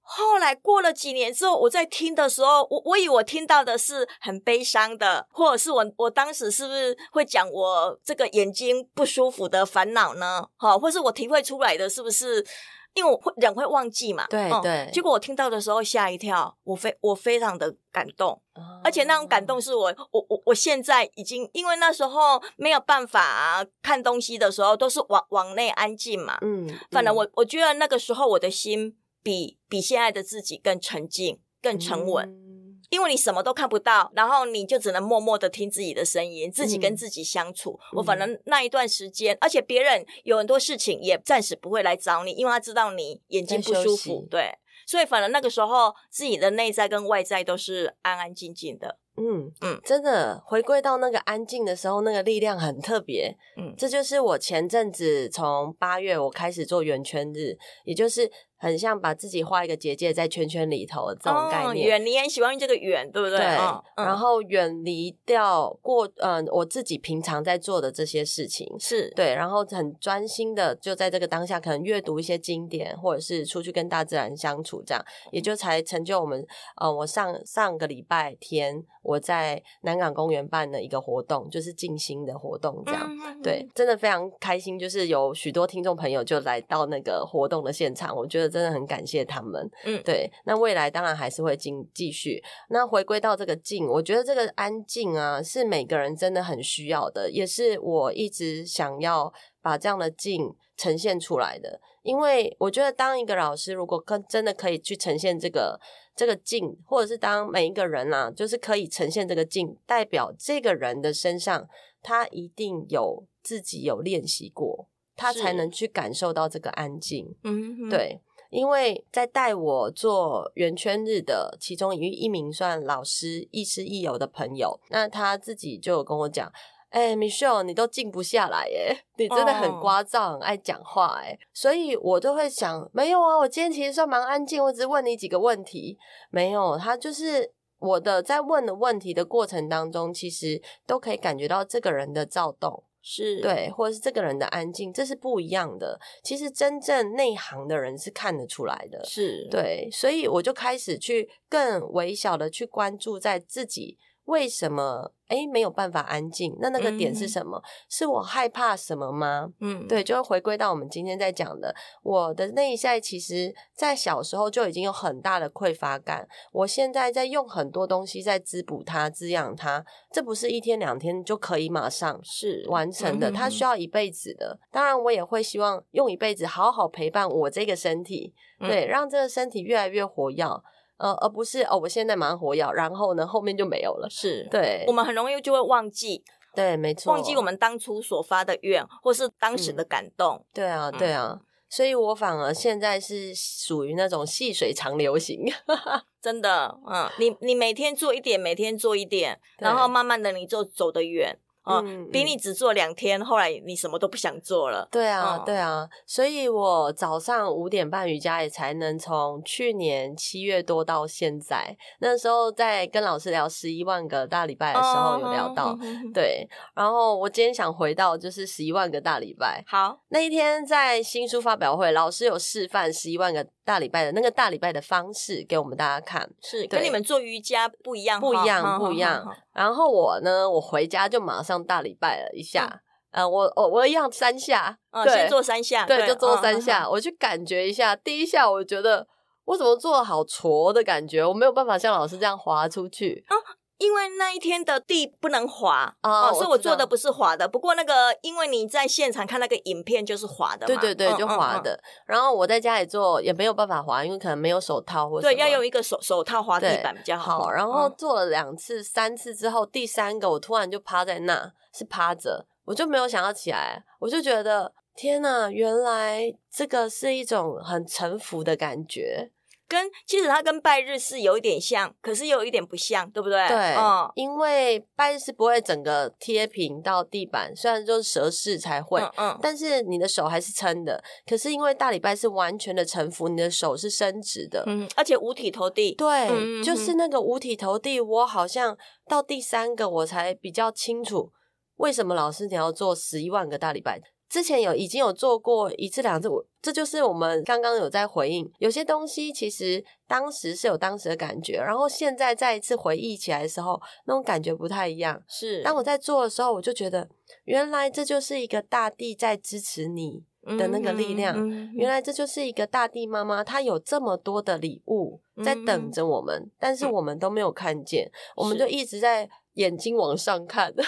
后来过了几年之后，我在听的时候，我我以为我听到的是很悲伤的，或者是我我当时是不是会讲我这个眼睛不舒服的烦恼呢？哈，或是我体会出来的是不是？因为我会人会忘记嘛。对对、嗯。结果我听到的时候吓一跳，我非我非常的感动，而且那种感动是我我我我现在已经因为那时候没有办法看东西的时候，都是往往内安静嘛。嗯。反正我我觉得那个时候我的心。比比现在的自己更沉静、更沉稳，嗯，因为你什么都看不到，然后你就只能默默的听自己的声音，自己跟自己相处。嗯、我反正那一段时间，而且别人有很多事情也暂时不会来找你，因为他知道你眼睛不舒服，对。所以反正那个时候自己的内在跟外在都是安安静静的。嗯嗯，真的回归到那个安静的时候，那个力量很特别。嗯，这就是我前阵子从八月我开始做圆圈日，也就是。很像把自己画一个结界在圈圈里头这种概念。远、哦，你也喜欢这个远，对不对？然后远离掉过嗯、呃，我自己平常在做的这些事情是对，然后很专心的就在这个当下，可能阅读一些经典，或者是出去跟大自然相处，这样也就才成就我们。呃，我上上个礼拜天我在南港公园办的一个活动，就是静心的活动，这样、嗯、对，真的非常开心。就是有许多听众朋友就来到那个活动的现场，我觉得。真的很感谢他们，嗯，对。那未来当然还是会进继续。那回归到这个静，我觉得这个安静啊，是每个人真的很需要的，也是我一直想要把这样的静呈现出来的。因为我觉得，当一个老师如果跟真的可以去呈现这个这个静，或者是当每一个人啊，就是可以呈现这个静，代表这个人的身上，他一定有自己有练习过，他才能去感受到这个安静。嗯，对。因为在带我做圆圈日的其中一一名算老师亦师亦友的朋友，那他自己就有跟我讲：“哎、欸，Michelle，你都静不下来耶，你真的很聒噪，很爱讲话哎。”所以我都会想，没有啊，我今天其实算蛮安静，我只是问你几个问题。没有，他就是我的在问的问题的过程当中，其实都可以感觉到这个人的躁动。是对，或者是这个人的安静，这是不一样的。其实真正内行的人是看得出来的，是对，所以我就开始去更微小的去关注在自己。为什么诶没有办法安静？那那个点是什么？嗯、是我害怕什么吗？嗯，对，就会回归到我们今天在讲的，我的内在其实，在小时候就已经有很大的匮乏感。我现在在用很多东西在滋补它、滋养它，这不是一天两天就可以马上是完成的，它需要一辈子的。当然，我也会希望用一辈子好好陪伴我这个身体，对，让这个身体越来越活跃。呃，而不是哦，我现在马上活跃，然后呢，后面就没有了。是，对，我们很容易就会忘记，对，没错，忘记我们当初所发的愿，或是当时的感动。嗯、对啊，对啊，嗯、所以我反而现在是属于那种细水长流型，*laughs* 真的，嗯，你你每天做一点，每天做一点，然后慢慢的你就走得远。嗯，比你只做两天，后来你什么都不想做了。对啊，对啊，所以我早上五点半瑜伽也才能从去年七月多到现在。那时候在跟老师聊十一万个大礼拜的时候有聊到，*laughs* 对。然后我今天想回到就是十一万个大礼拜。好，那一天在新书发表会，老师有示范十一万个大礼拜的那个大礼拜的方式给我们大家看，是跟你们做瑜伽不一样，不一样，不一样。然后我呢，我回家就马上大礼拜了一下，嗯，我我我一样三下，嗯，先做三下，对，就做三下，我去感觉一下。第一下我觉得我怎么做的好挫的感觉，我没有办法像老师这样滑出去。因为那一天的地不能滑哦，所以我做的不是滑的。不过那个，因为你在现场看那个影片就是滑的嘛，对对对，就滑的。然后我在家里做也没有办法滑，因为可能没有手套或者对，要用一个手手套滑地板比较好。然后做了两次、三次之后，第三个我突然就趴在那，是趴着，我就没有想要起来，我就觉得天哪，原来这个是一种很沉浮的感觉。跟其实它跟拜日是有一点像，可是又有一点不像，对不对？对，嗯，因为拜日是不会整个贴平到地板，虽然就是蛇式才会，嗯，嗯，但是你的手还是撑的。可是因为大礼拜是完全的臣服，你的手是伸直的，嗯，而且五体投地。对，嗯，就是那个五体投地，我好像到第三个我才比较清楚，为什么老师你要做十一万个大礼拜。之前有已经有做过一次两次，我这就是我们刚刚有在回应，有些东西其实当时是有当时的感觉，然后现在再一次回忆起来的时候，那种感觉不太一样。是，当我在做的时候，我就觉得原来这就是一个大地在支持你的那个力量，嗯嗯、原来这就是一个大地妈妈，她有这么多的礼物在等着我们，嗯、但是我们都没有看见，嗯、我们就一直在眼睛往上看。*laughs*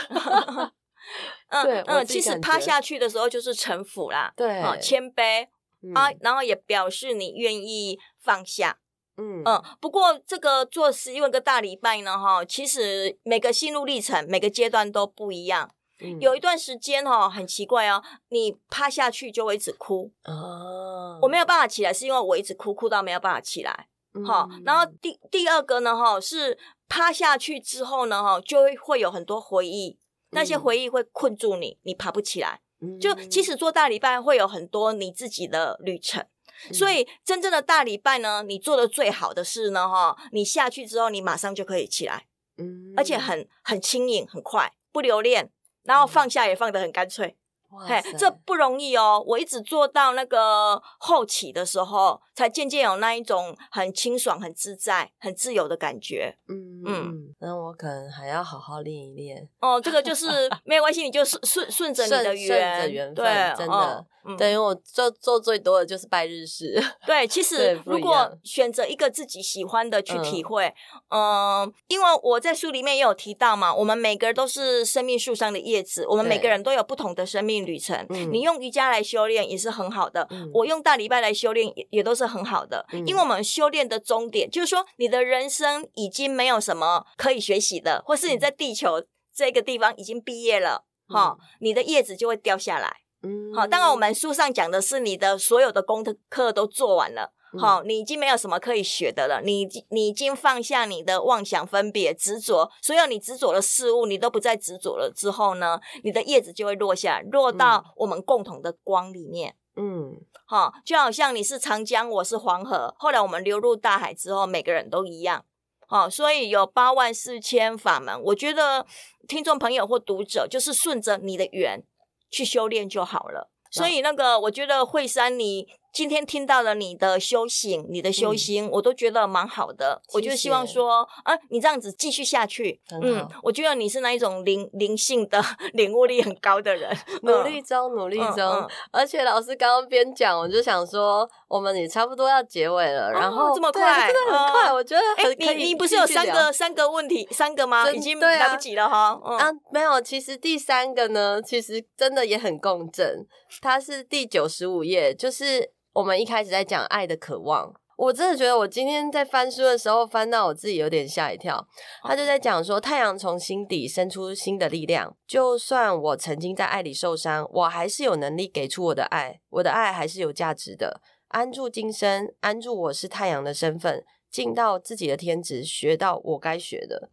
嗯对嗯，其实趴下去的时候就是臣服啦，对，谦卑啊，然后也表示你愿意放下，嗯嗯，不过这个做十一万个大礼拜呢，哈，其实每个心路历程、每个阶段都不一样。嗯、有一段时间哈，很奇怪哦，你趴下去就会一直哭。哦，我没有办法起来，是因为我一直哭，哭到没有办法起来。好、嗯，然后第第二个呢，哈，是趴下去之后呢，哈，就会会有很多回忆，那些回忆会困住你，你爬不起来。嗯、就其实做大礼拜会有很多你自己的旅程。所以真正的大礼拜呢，你做的最好的事呢，哈，你下去之后，你马上就可以起来，嗯，而且很很轻盈，很快，不留恋，然后放下也放得很干脆。嘿，这不容易哦！我一直做到那个后期的时候，才渐渐有那一种很清爽、很自在、很自由的感觉。嗯嗯，那我可能还要好好练一练。哦，这个就是没有关系，你就顺顺顺着你的缘，顺着缘分，对，真的。哦等于我做做最多的就是拜日式。*laughs* 对，其实如果选择一个自己喜欢的去体会，嗯、呃，因为我在书里面也有提到嘛，我们每个人都是生命树上的叶子，我们每个人都有不同的生命旅程。你用瑜伽来修炼也是很好的，嗯、我用大礼拜来修炼也也都是很好的，嗯、因为我们修炼的终点就是说，你的人生已经没有什么可以学习的，或是你在地球这个地方已经毕业了，哈、嗯，你的叶子就会掉下来。嗯，好，当然我们书上讲的是你的所有的功课都做完了，好、嗯，你已经没有什么可以学的了，你你已经放下你的妄想、分别、执着，所有你执着的事物，你都不再执着了之后呢，你的叶子就会落下，落到我们共同的光里面。嗯，好，就好像你是长江，我是黄河，后来我们流入大海之后，每个人都一样。好，所以有八万四千法门，我觉得听众朋友或读者就是顺着你的缘。去修炼就好了，所以那个，我觉得惠山你。今天听到了你的修行，你的修心，嗯、我都觉得蛮好的。谢谢。我就希望说，啊，你这样子继续下去，嗯，我觉得你是那一种灵灵性的 *laughs* 领悟力很高的人，*laughs* 努力中，努力中。嗯嗯、而且老师刚刚边讲，我就想说，我们也差不多要结尾了，然后、哦、这么快，真的很快，嗯、我觉得很。哎，你你不是有三个三个问题，三个吗？已经来不及了哈。嗯、啊，没有，其实第三个呢，其实真的也很共振，它是第九十五页，就是。我们一开始在讲爱的渴望，我真的觉得我今天在翻书的时候翻到我自己有点吓一跳。他就在讲说，太阳从心底生出新的力量，就算我曾经在爱里受伤，我还是有能力给出我的爱，我的爱还是有价值的。安住今生，安住我是太阳的身份，尽到自己的天职，学到我该学的。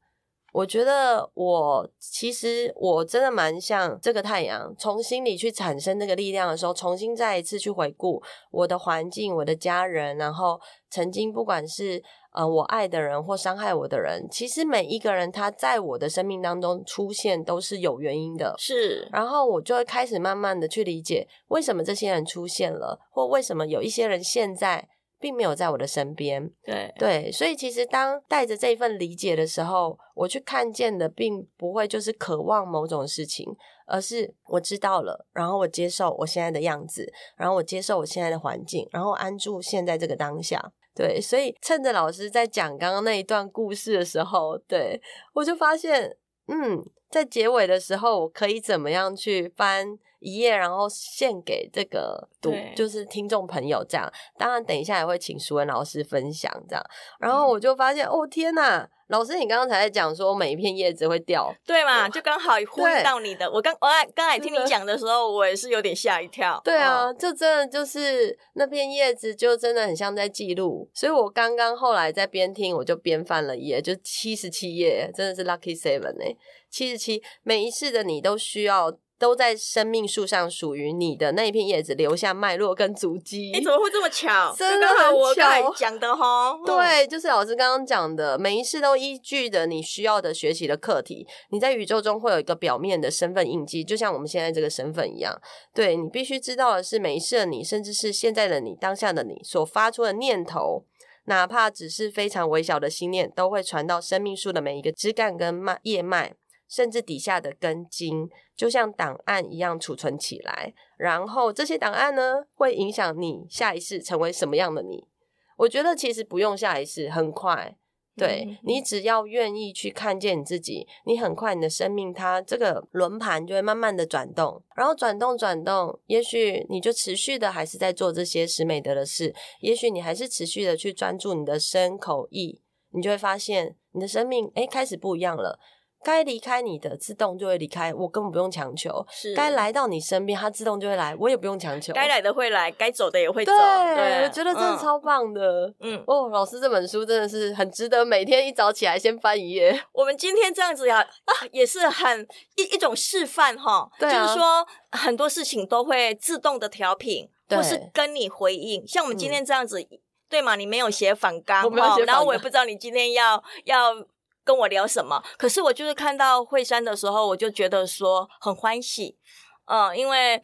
我觉得我其实我真的蛮像这个太阳，从心里去产生那个力量的时候，重新再一次去回顾我的环境、我的家人，然后曾经不管是呃我爱的人或伤害我的人，其实每一个人他在我的生命当中出现都是有原因的，是。然后我就会开始慢慢的去理解为什么这些人出现了，或为什么有一些人现在。并没有在我的身边，对对，所以其实当带着这一份理解的时候，我去看见的并不会就是渴望某种事情，而是我知道了，然后我接受我现在的样子，然后我接受我现在的环境，然后安住现在这个当下。对，所以趁着老师在讲刚刚那一段故事的时候，对，我就发现，嗯，在结尾的时候，我可以怎么样去翻一页，然后献给这个读，就是听众朋友这样。当然，等一下也会请淑文老师分享这样。然后我就发现，嗯、哦天哪，老师，你刚刚才在讲说每一片叶子会掉，*laughs* 对嘛？就刚好呼应到你的。我刚我刚才听你讲的时候，我也是有点吓一跳。对啊，就真的就是那片叶子，就真的很像在记录。所以我刚刚后来在边听，我就边翻了页，就七十七页，真的是 lucky seven 哎，七十七，每一次的你都需要。都在生命树上属于你的那一片叶子留下脉络跟足迹。你怎么会这么巧？*laughs* 真的很巧。讲的哈，*laughs* 对，就是老师刚刚讲的，每一次都依据着你需要的学习的课题。你在宇宙中会有一个表面的身份印记，就像我们现在这个身份一样。对，你必须知道的是，每一次的你，甚至是现在的你，当下的你所发出的念头，哪怕只是非常微小的心念，都会传到生命树的每一个枝干跟脉叶脉。甚至底下的根茎，就像档案一样储存起来，然后这些档案呢，会影响你下一世成为什么样的你。我觉得其实不用下一世，很快对、嗯、你只要愿意去看见你自己，你很快你的生命它这个轮盘就会慢慢的转动，然后转动转动，也许你就持续的还是在做这些使美德的事，也许你还是持续的去专注你的身口意，你就会发现你的生命诶开始不一样了。该离开你的，自动就会离开，我根本不用强求。是，该来到你身边，它自动就会来，我也不用强求。该来的会来，该走的也会走。对，对我觉得真的超棒的。嗯，哦，老师这本书真的是很值得每天一早起来先翻一页。*laughs* 我们今天这样子呀，啊也是很一一种示范哈。对啊。就是说很多事情都会自动的调频，或是跟你回应。像我们今天这样子，嗯、对吗？你没有写反纲，然后我也不知道你今天要要。跟我聊什么？可是我就是看到惠珊的时候，我就觉得说很欢喜，嗯，因为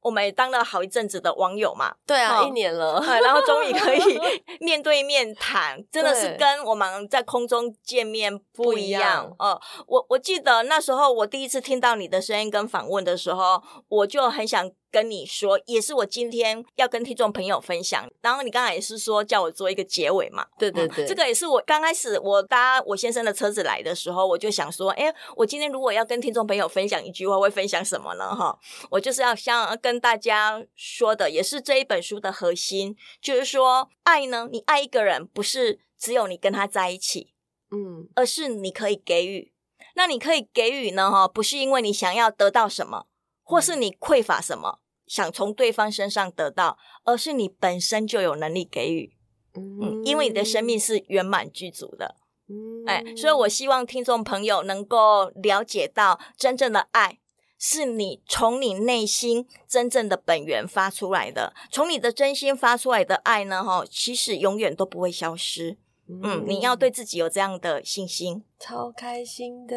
我们也当了好一阵子的网友嘛，对啊，嗯、一年了，然后终于可以 *laughs* 面对面谈，真的是跟我们在空中见面不一样。一样嗯，我我记得那时候我第一次听到你的声音跟访问的时候，我就很想。跟你说，也是我今天要跟听众朋友分享。然后你刚才也是说叫我做一个结尾嘛？对对对，嗯、这个也是我刚开始我搭我先生的车子来的时候，我就想说，哎，我今天如果要跟听众朋友分享一句话，会分享什么呢？哈，我就是要想跟大家说的，也是这一本书的核心，就是说，爱呢，你爱一个人，不是只有你跟他在一起，嗯，而是你可以给予。那你可以给予呢？哈，不是因为你想要得到什么，或是你匮乏什么。想从对方身上得到，而是你本身就有能力给予，嗯，因为你的生命是圆满具足的，嗯，哎，所以我希望听众朋友能够了解到，真正的爱是你从你内心真正的本源发出来的，从你的真心发出来的爱呢，哈，其实永远都不会消失。嗯，你要对自己有这样的信心，超开心的。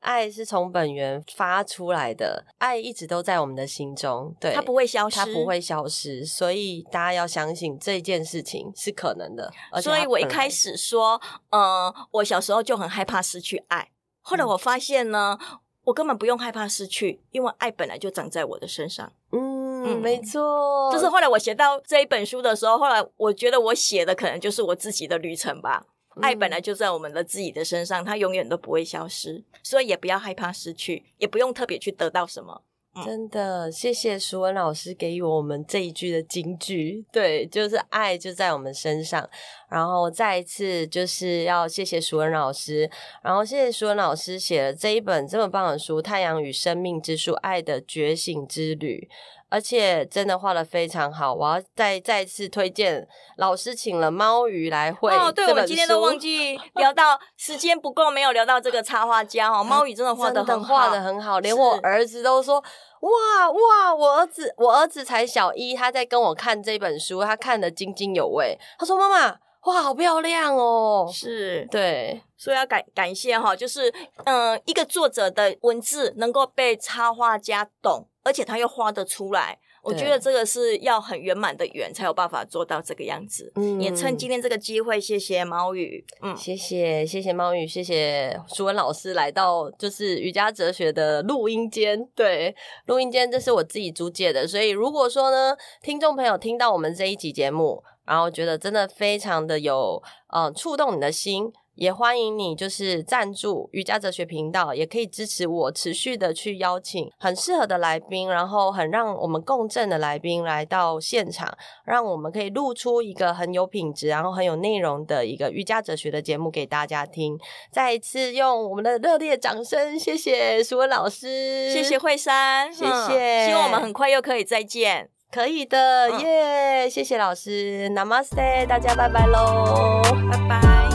爱是从本源发出来的，爱一直都在我们的心中，对，它不会消失，它不会消失。所以大家要相信这件事情是可能的。所以我一开始说，嗯、呃，我小时候就很害怕失去爱，后来我发现呢，嗯、我根本不用害怕失去，因为爱本来就长在我的身上。嗯。嗯，没错，就是后来我写到这一本书的时候，后来我觉得我写的可能就是我自己的旅程吧。嗯、爱本来就在我们的自己的身上，它永远都不会消失，所以也不要害怕失去，也不用特别去得到什么。嗯、真的，谢谢舒文老师给予我们这一句的金句，对，就是爱就在我们身上。然后再一次就是要谢谢舒文老师，然后谢谢舒文老师写了这一本这么棒的书《太阳与生命之树：爱的觉醒之旅》。而且真的画的非常好，我要再再次推荐老师请了猫鱼来绘。哦，对，我们今天都忘记聊到时间不够，没有聊到这个插画家哦。*laughs* 猫鱼真的画的很好，画的很好，连我儿子都说哇哇！我儿子我儿子才小一，他在跟我看这本书，他看得津津有味。他说妈妈，哇，好漂亮哦！是对，所以要感感谢哈，就是嗯、呃，一个作者的文字能够被插画家懂。而且他又画得出来，我觉得这个是要很圆满的圆才有办法做到这个样子。嗯，也趁今天这个机会，谢谢猫语，嗯，谢谢谢谢猫语，谢谢淑文老师来到就是瑜伽哲学的录音间。对，录音间这是我自己租借的，所以如果说呢，听众朋友听到我们这一集节目，然后觉得真的非常的有呃触动你的心。也欢迎你，就是赞助瑜伽哲学频道，也可以支持我持续的去邀请很适合的来宾，然后很让我们共振的来宾来到现场，让我们可以录出一个很有品质，然后很有内容的一个瑜伽哲学的节目给大家听。再一次用我们的热烈掌声，谢谢苏文老师，谢谢惠珊，谢谢、嗯，希望我们很快又可以再见，可以的，耶、嗯，yeah, 谢谢老师，Namaste，大家拜拜喽，拜拜。